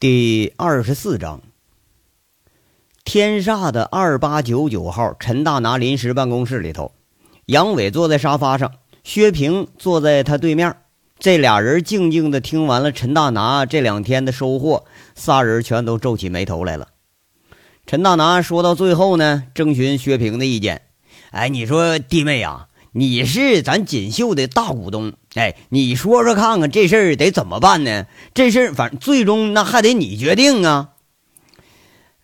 第二十四章，天煞的二八九九号陈大拿临时办公室里头，杨伟坐在沙发上，薛平坐在他对面。这俩人静静的听完了陈大拿这两天的收获，仨人全都皱起眉头来了。陈大拿说到最后呢，征询薛平的意见：“哎，你说弟妹啊，你是咱锦绣的大股东。”哎，你说说看看这事儿得怎么办呢？这事儿反正最终那还得你决定啊。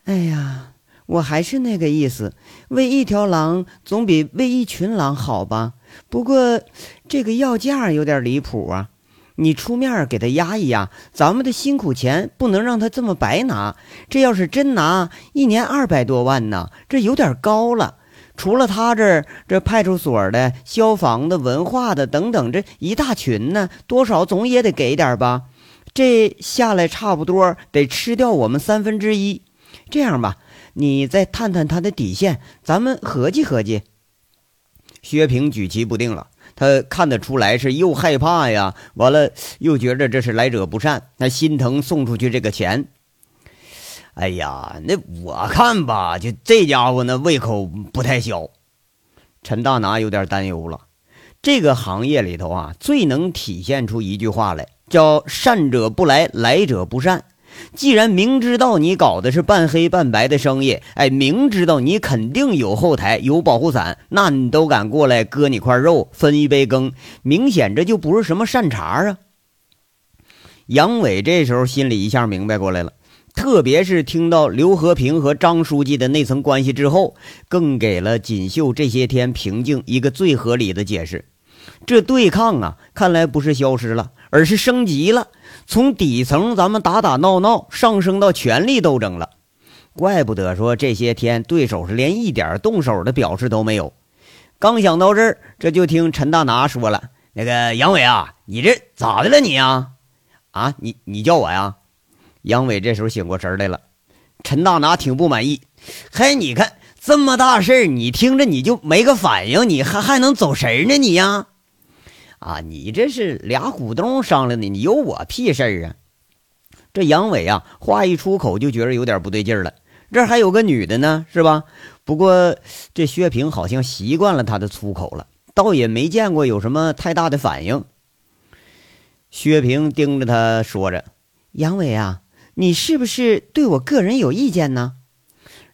哎呀，我还是那个意思，喂一条狼总比喂一群狼好吧？不过这个要价有点离谱啊！你出面给他压一压，咱们的辛苦钱不能让他这么白拿。这要是真拿，一年二百多万呢，这有点高了。除了他这儿，这派出所的、消防的、文化的等等，这一大群呢，多少总也得给点吧？这下来差不多得吃掉我们三分之一。这样吧，你再探探他的底线，咱们合计合计。薛平举棋不定了，他看得出来是又害怕呀，完了又觉着这是来者不善，他心疼送出去这个钱。哎呀，那我看吧，就这家伙那，胃口不太小。陈大拿有点担忧了。这个行业里头啊，最能体现出一句话来，叫“善者不来，来者不善”。既然明知道你搞的是半黑半白的生意，哎，明知道你肯定有后台、有保护伞，那你都敢过来割你块肉、分一杯羹，明显这就不是什么善茬啊。杨伟这时候心里一下明白过来了。特别是听到刘和平和张书记的那层关系之后，更给了锦绣这些天平静一个最合理的解释。这对抗啊，看来不是消失了，而是升级了。从底层咱们打打闹闹，上升到权力斗争了。怪不得说这些天对手是连一点动手的表示都没有。刚想到这儿，这就听陈大拿说了：“那个杨伟啊，你这咋的了你啊？啊，你你叫我呀？”杨伟这时候醒过神来了，陈大拿挺不满意，嘿，你看这么大事儿，你听着你就没个反应，你还还能走神呢？你呀，啊，你这是俩股东商量的，你有我屁事儿啊？这杨伟啊，话一出口就觉得有点不对劲了，这还有个女的呢，是吧？不过这薛平好像习惯了他的粗口了，倒也没见过有什么太大的反应。薛平盯着他说着：“杨伟啊。”你是不是对我个人有意见呢？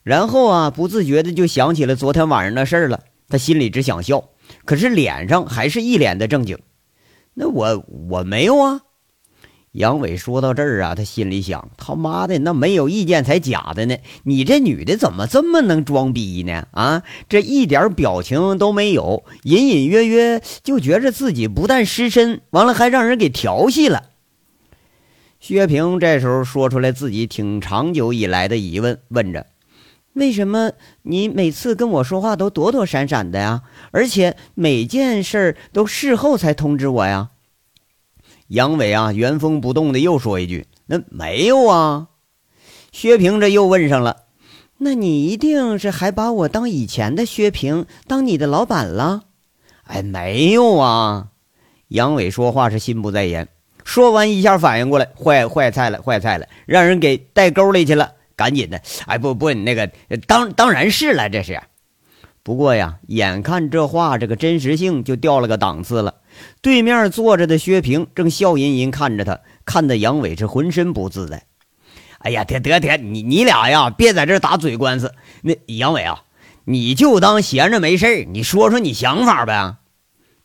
然后啊，不自觉的就想起了昨天晚上的事儿了。他心里只想笑，可是脸上还是一脸的正经。那我我没有啊。杨伟说到这儿啊，他心里想：他妈的，那没有意见才假的呢！你这女的怎么这么能装逼呢？啊，这一点表情都没有，隐隐约约就觉着自己不但失身，完了还让人给调戏了。薛平这时候说出来自己挺长久以来的疑问，问着：“为什么你每次跟我说话都躲躲闪闪的呀？而且每件事都事后才通知我呀？”杨伟啊，原封不动的又说一句：“那没有啊。”薛平这又问上了：“那你一定是还把我当以前的薛平，当你的老板了？”哎，没有啊。杨伟说话是心不在焉。说完，一下反应过来，坏坏菜了，坏菜了，让人给带沟里去了。赶紧的，哎，不不，你那个当当然是了，这是。不过呀，眼看这话这个真实性就掉了个档次了。对面坐着的薛平正笑吟吟看着他，看得杨伟是浑身不自在。哎呀，得得得，你你俩呀，别在这打嘴官司。那杨伟啊，你就当闲着没事你说说你想法呗。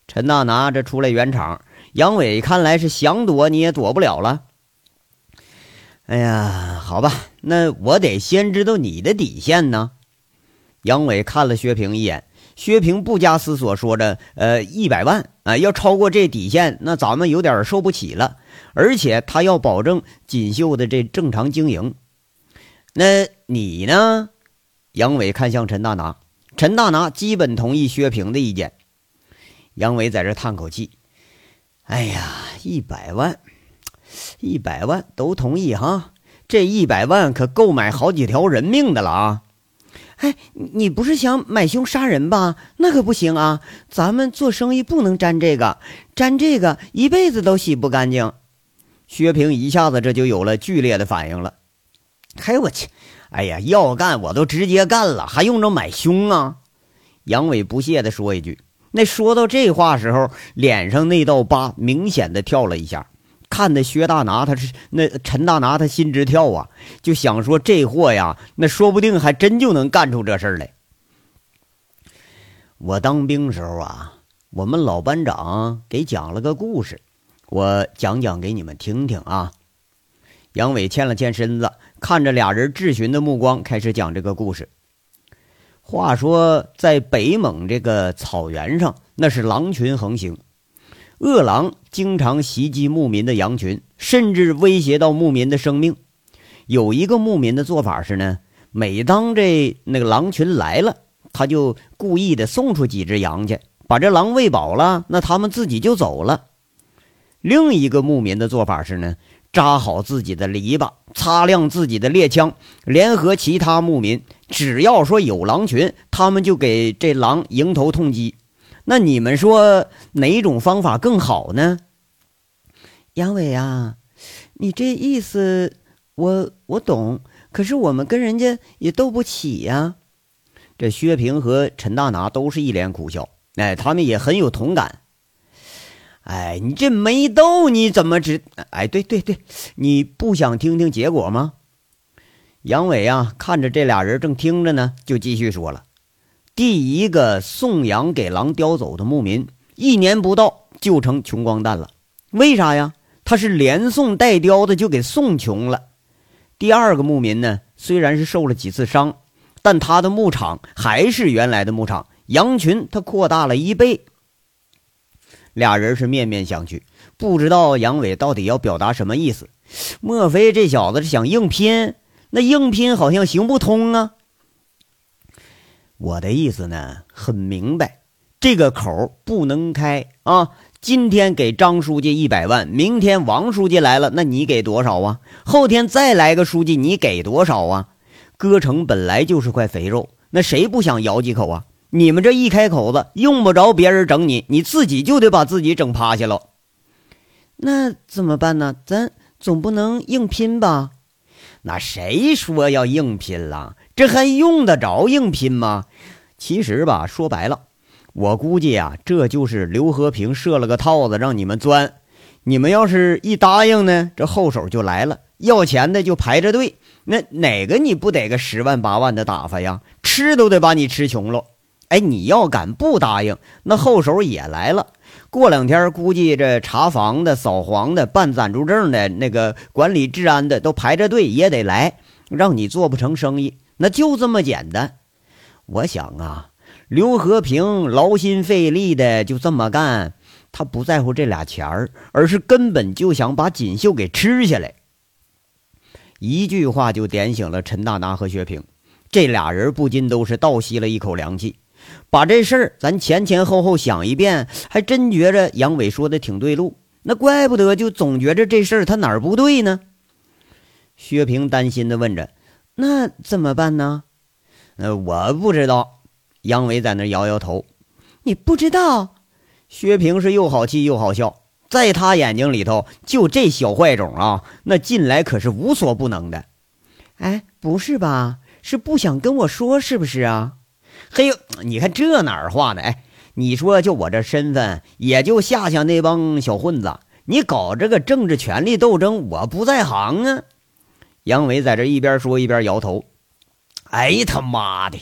陈大拿这出来圆场。杨伟看来是想躲你也躲不了了。哎呀，好吧，那我得先知道你的底线呢。杨伟看了薛平一眼，薛平不加思索说着：“呃，一百万啊，要超过这底线，那咱们有点受不起了。而且他要保证锦绣的这正常经营。那你呢？”杨伟看向陈大拿，陈大拿基本同意薛平的意见。杨伟在这叹口气。哎呀，一百万，一百万都同意哈！这一百万可够买好几条人命的了啊！哎，你不是想买凶杀人吧？那可不行啊！咱们做生意不能沾这个，沾这个一辈子都洗不干净。薛平一下子这就有了剧烈的反应了。嘿，我去！哎呀，要干我都直接干了，还用着买凶啊？杨伟不屑地说一句。那说到这话时候，脸上那道疤明显的跳了一下，看的薛大拿他是那陈大拿他心直跳啊，就想说这货呀，那说不定还真就能干出这事来。我当兵时候啊，我们老班长给讲了个故事，我讲讲给你们听听啊。杨伟欠了欠身子。看着俩人质询的目光，开始讲这个故事。话说，在北蒙这个草原上，那是狼群横行，恶狼经常袭击牧民的羊群，甚至威胁到牧民的生命。有一个牧民的做法是呢，每当这那个狼群来了，他就故意的送出几只羊去，把这狼喂饱了，那他们自己就走了。另一个牧民的做法是呢。扎好自己的篱笆，擦亮自己的猎枪，联合其他牧民，只要说有狼群，他们就给这狼迎头痛击。那你们说哪种方法更好呢？杨伟啊，你这意思我我懂，可是我们跟人家也斗不起呀。这薛平和陈大拿都是一脸苦笑，哎，他们也很有同感。哎，你这没斗，你怎么知？哎，对对对，你不想听听结果吗？杨伟啊，看着这俩人正听着呢，就继续说了：第一个送羊给狼叼走的牧民，一年不到就成穷光蛋了。为啥呀？他是连送带叼的，就给送穷了。第二个牧民呢，虽然是受了几次伤，但他的牧场还是原来的牧场，羊群他扩大了一倍。俩人是面面相觑，不知道杨伟到底要表达什么意思。莫非这小子是想硬拼？那硬拼好像行不通啊！我的意思呢，很明白，这个口不能开啊！今天给张书记一百万，明天王书记来了，那你给多少啊？后天再来个书记，你给多少啊？歌城本来就是块肥肉，那谁不想咬几口啊？你们这一开口子，用不着别人整你，你自己就得把自己整趴下了。那怎么办呢？咱总不能硬拼吧？那谁说要硬拼了？这还用得着硬拼吗？其实吧，说白了，我估计啊，这就是刘和平设了个套子让你们钻。你们要是一答应呢，这后手就来了，要钱的就排着队。那哪个你不得个十万八万的打发呀？吃都得把你吃穷了。哎，你要敢不答应，那后手也来了。过两天估计这查房的、扫黄的、办暂住证的、那个管理治安的都排着队也得来，让你做不成生意。那就这么简单。我想啊，刘和平劳心费力的就这么干，他不在乎这俩钱儿，而是根本就想把锦绣给吃下来。一句话就点醒了陈大拿和薛平，这俩人不禁都是倒吸了一口凉气。把这事儿咱前前后后想一遍，还真觉着杨伟说的挺对路。那怪不得就总觉着这事儿他哪儿不对呢？薛平担心的问着：“那怎么办呢？”“呃，我不知道。”杨伟在那摇摇头。“你不知道？”薛平是又好气又好笑，在他眼睛里头，就这小坏种啊，那进来可是无所不能的。哎，不是吧？是不想跟我说是不是啊？嘿呦，你看这哪儿话呢？哎，你说就我这身份，也就吓吓那帮小混子。你搞这个政治权力斗争，我不在行啊。杨伟在这一边说一边摇头。哎他妈的！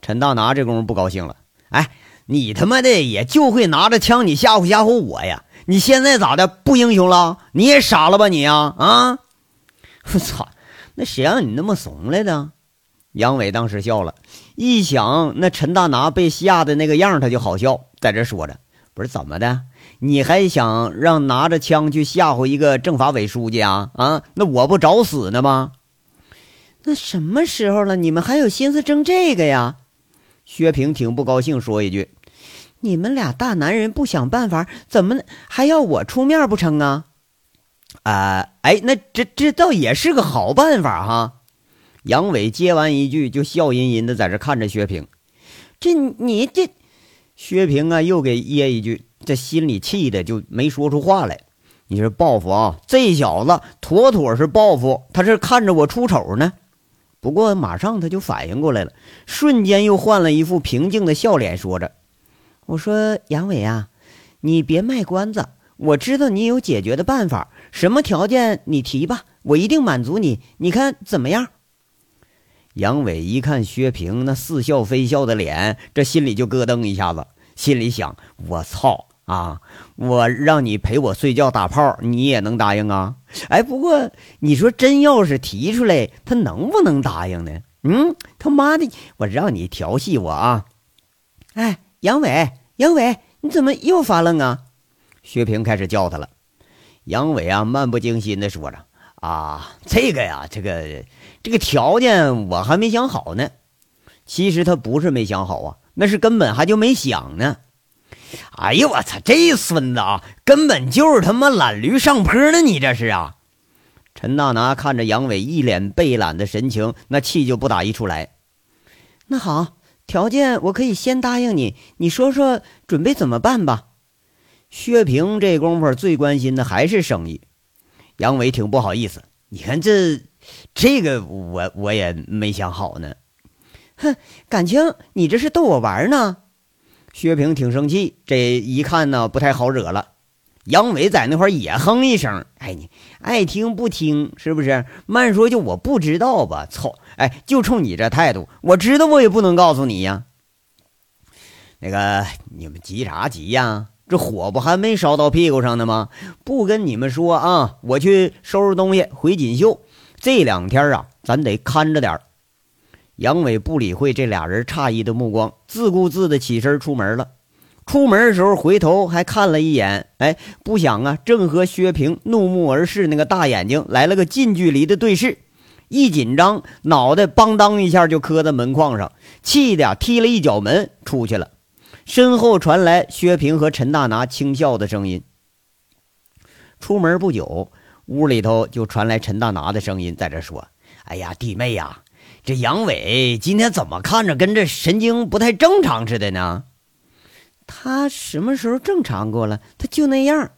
陈大拿这功夫不高兴了。哎，你他妈的也就会拿着枪，你吓唬吓唬我呀？你现在咋的？不英雄了？你也傻了吧你啊？啊！我操！那谁让你那么怂来的？杨伟当时笑了，一想那陈大拿被吓的那个样，他就好笑，在这说着：“不是怎么的，你还想让拿着枪去吓唬一个政法委书记啊？啊，那我不找死呢吗？那什么时候了，你们还有心思争这个呀？”薛平挺不高兴，说一句：“你们俩大男人不想办法，怎么还要我出面不成啊？”啊，哎，那这这倒也是个好办法哈。杨伟接完一句，就笑吟吟的在这看着薛平。这你这，薛平啊，又给噎一句，这心里气的就没说出话来。你说报复啊？这小子妥妥是报复，他是看着我出丑呢。不过马上他就反应过来了，瞬间又换了一副平静的笑脸，说着：“我说杨伟啊，你别卖关子，我知道你有解决的办法，什么条件你提吧，我一定满足你。你看怎么样？”杨伟一看薛平那似笑非笑的脸，这心里就咯噔一下子，心里想：“我操！”啊！我让你陪我睡觉打炮，你也能答应啊？哎，不过你说真要是提出来，他能不能答应呢？嗯，他妈的，我让你调戏我啊！哎，杨伟，杨伟，你怎么又发愣啊？薛平开始叫他了。杨伟啊，漫不经心的说着：“啊，这个呀，这个这个条件我还没想好呢。其实他不是没想好啊，那是根本还就没想呢。”哎呦我操！这孙子啊，根本就是他妈懒驴上坡呢！你这是啊？陈大拿看着杨伟一脸被懒的神情，那气就不打一处来。那好，条件我可以先答应你，你说说准备怎么办吧？薛平这功夫最关心的还是生意。杨伟挺不好意思，你看这这个我我也没想好呢。哼，感情你这是逗我玩呢？薛平挺生气，这一看呢不太好惹了。杨伟在那块也哼一声：“哎，你爱听不听是不是？慢说就我不知道吧？操！哎，就冲你这态度，我知道我也不能告诉你呀。那个你们急啥急呀？这火不还没烧到屁股上呢吗？不跟你们说啊，我去收拾东西回锦绣。这两天啊，咱得看着点儿。”杨伟不理会这俩人诧异的目光，自顾自的起身出门了。出门的时候回头还看了一眼，哎，不想啊，正和薛平怒目而视，那个大眼睛来了个近距离的对视。一紧张，脑袋邦当一下就磕在门框上，气的踢了一脚门出去了。身后传来薛平和陈大拿轻笑的声音。出门不久，屋里头就传来陈大拿的声音，在这说：“哎呀，弟妹呀。”这杨伟今天怎么看着跟这神经不太正常似的呢？他什么时候正常过了？他就那样。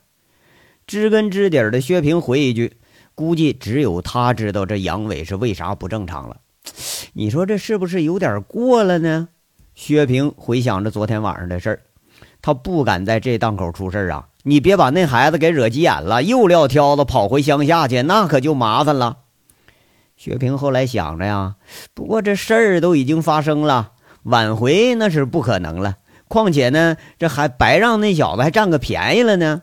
知根知底的薛平回一句：“估计只有他知道这杨伟是为啥不正常了。”你说这是不是有点过了呢？薛平回想着昨天晚上的事儿，他不敢在这档口出事啊！你别把那孩子给惹急眼了，又撂挑子跑回乡下去，那可就麻烦了。薛平后来想着呀，不过这事儿都已经发生了，挽回那是不可能了。况且呢，这还白让那小子还占个便宜了呢。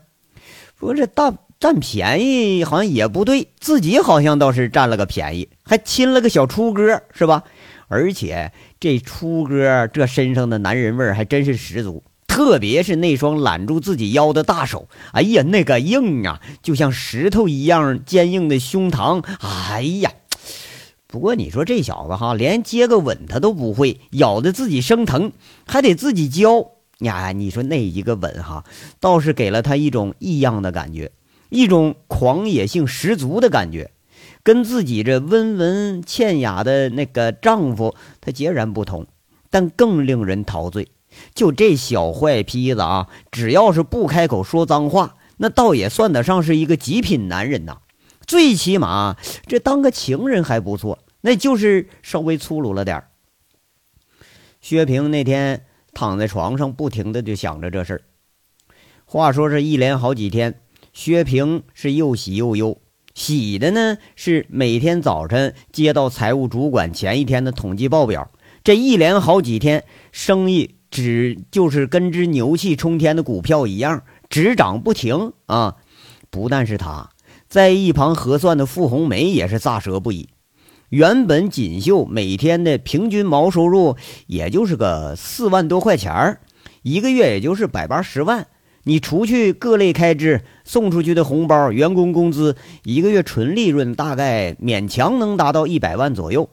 不过这大占便宜好像也不对，自己好像倒是占了个便宜，还亲了个小初哥，是吧？而且这初哥这身上的男人味还真是十足，特别是那双揽住自己腰的大手，哎呀，那个硬啊，就像石头一样坚硬的胸膛，哎呀！不过你说这小子哈，连接个吻他都不会，咬得自己生疼，还得自己教呀！你说那一个吻哈，倒是给了他一种异样的感觉，一种狂野性十足的感觉，跟自己这温文倩雅的那个丈夫他截然不同，但更令人陶醉。就这小坏坯子啊，只要是不开口说脏话，那倒也算得上是一个极品男人呐。最起码这当个情人还不错，那就是稍微粗鲁了点儿。薛平那天躺在床上，不停的就想着这事儿。话说是一连好几天，薛平是又喜又忧。喜的呢是每天早晨接到财务主管前一天的统计报表，这一连好几天生意只就是跟只牛气冲天的股票一样，只涨不停啊！不但是他。在一旁核算的傅红梅也是咋舌不已。原本锦绣每天的平均毛收入也就是个四万多块钱儿，一个月也就是百八十万。你除去各类开支、送出去的红包、员工工资，一个月纯利润大概勉强能达到一百万左右。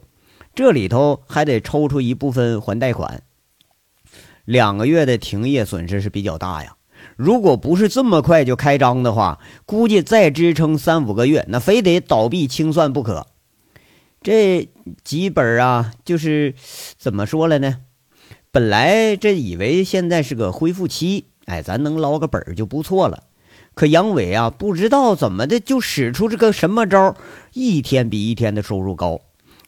这里头还得抽出一部分还贷款，两个月的停业损失是比较大呀。如果不是这么快就开张的话，估计再支撑三五个月，那非得倒闭清算不可。这几本啊，就是怎么说了呢？本来这以为现在是个恢复期，哎，咱能捞个本就不错了。可杨伟啊，不知道怎么的就使出这个什么招，一天比一天的收入高，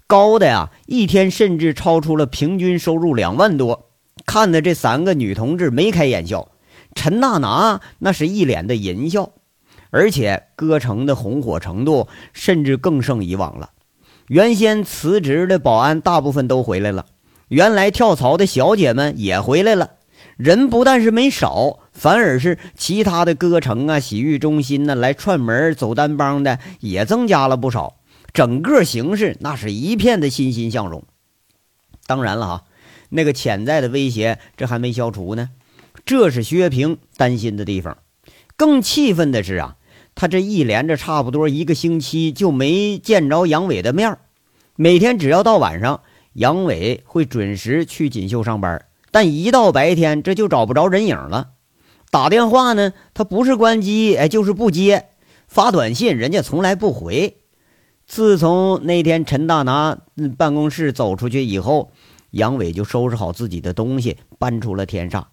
高的呀，一天甚至超出了平均收入两万多，看的这三个女同志眉开眼笑，陈大拿那是一脸的淫笑，而且歌城的红火程度甚至更胜以往了。原先辞职的保安大部分都回来了，原来跳槽的小姐们也回来了。人不但是没少，反而是其他的歌城啊、洗浴中心呢，来串门走单帮的也增加了不少。整个形势那是一片的欣欣向荣。当然了哈，那个潜在的威胁这还没消除呢，这是薛平担心的地方。更气愤的是啊，他这一连着差不多一个星期就没见着杨伟的面每天只要到晚上，杨伟会准时去锦绣上班。但一到白天，这就找不着人影了。打电话呢，他不是关机，哎，就是不接；发短信，人家从来不回。自从那天陈大拿办公室走出去以后，杨伟就收拾好自己的东西，搬出了天煞。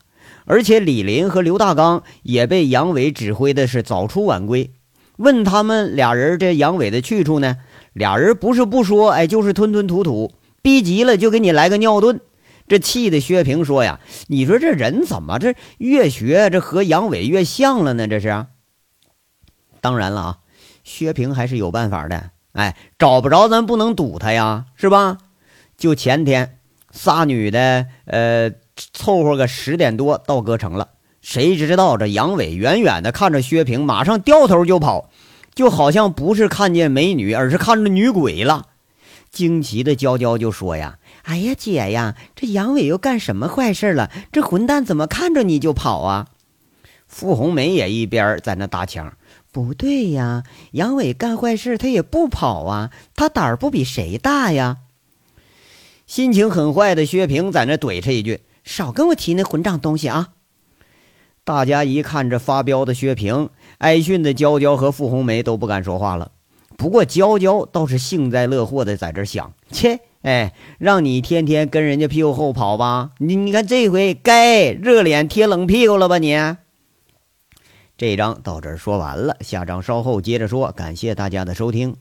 而且李林和刘大刚也被杨伟指挥的是早出晚归。问他们俩人这杨伟的去处呢？俩人不是不说，哎，就是吞吞吐吐。逼急了就给你来个尿遁。这气的薛平说呀：“你说这人怎么这越学这和杨伟越像了呢？这是。当然了啊，薛平还是有办法的。哎，找不着咱不能堵他呀，是吧？就前天，仨女的，呃，凑合个十点多到歌城了。谁知道这杨伟远远的看着薛平，马上掉头就跑，就好像不是看见美女，而是看着女鬼了。惊奇的娇娇就说呀。”哎呀，姐呀，这杨伟又干什么坏事了？这混蛋怎么看着你就跑啊？傅红梅也一边在那搭腔：“不对呀，杨伟干坏事他也不跑啊，他胆儿不比谁大呀？”心情很坏的薛平在那怼他一句：“少跟我提那混账东西啊！”大家一看这发飙的薛平，挨训的娇娇和傅红梅都不敢说话了。不过娇娇倒是幸灾乐祸的在这想：“切。”哎，让你天天跟人家屁股后跑吧！你你看这回该热脸贴冷屁股了吧？你这章到这儿说完了，下章稍后接着说。感谢大家的收听。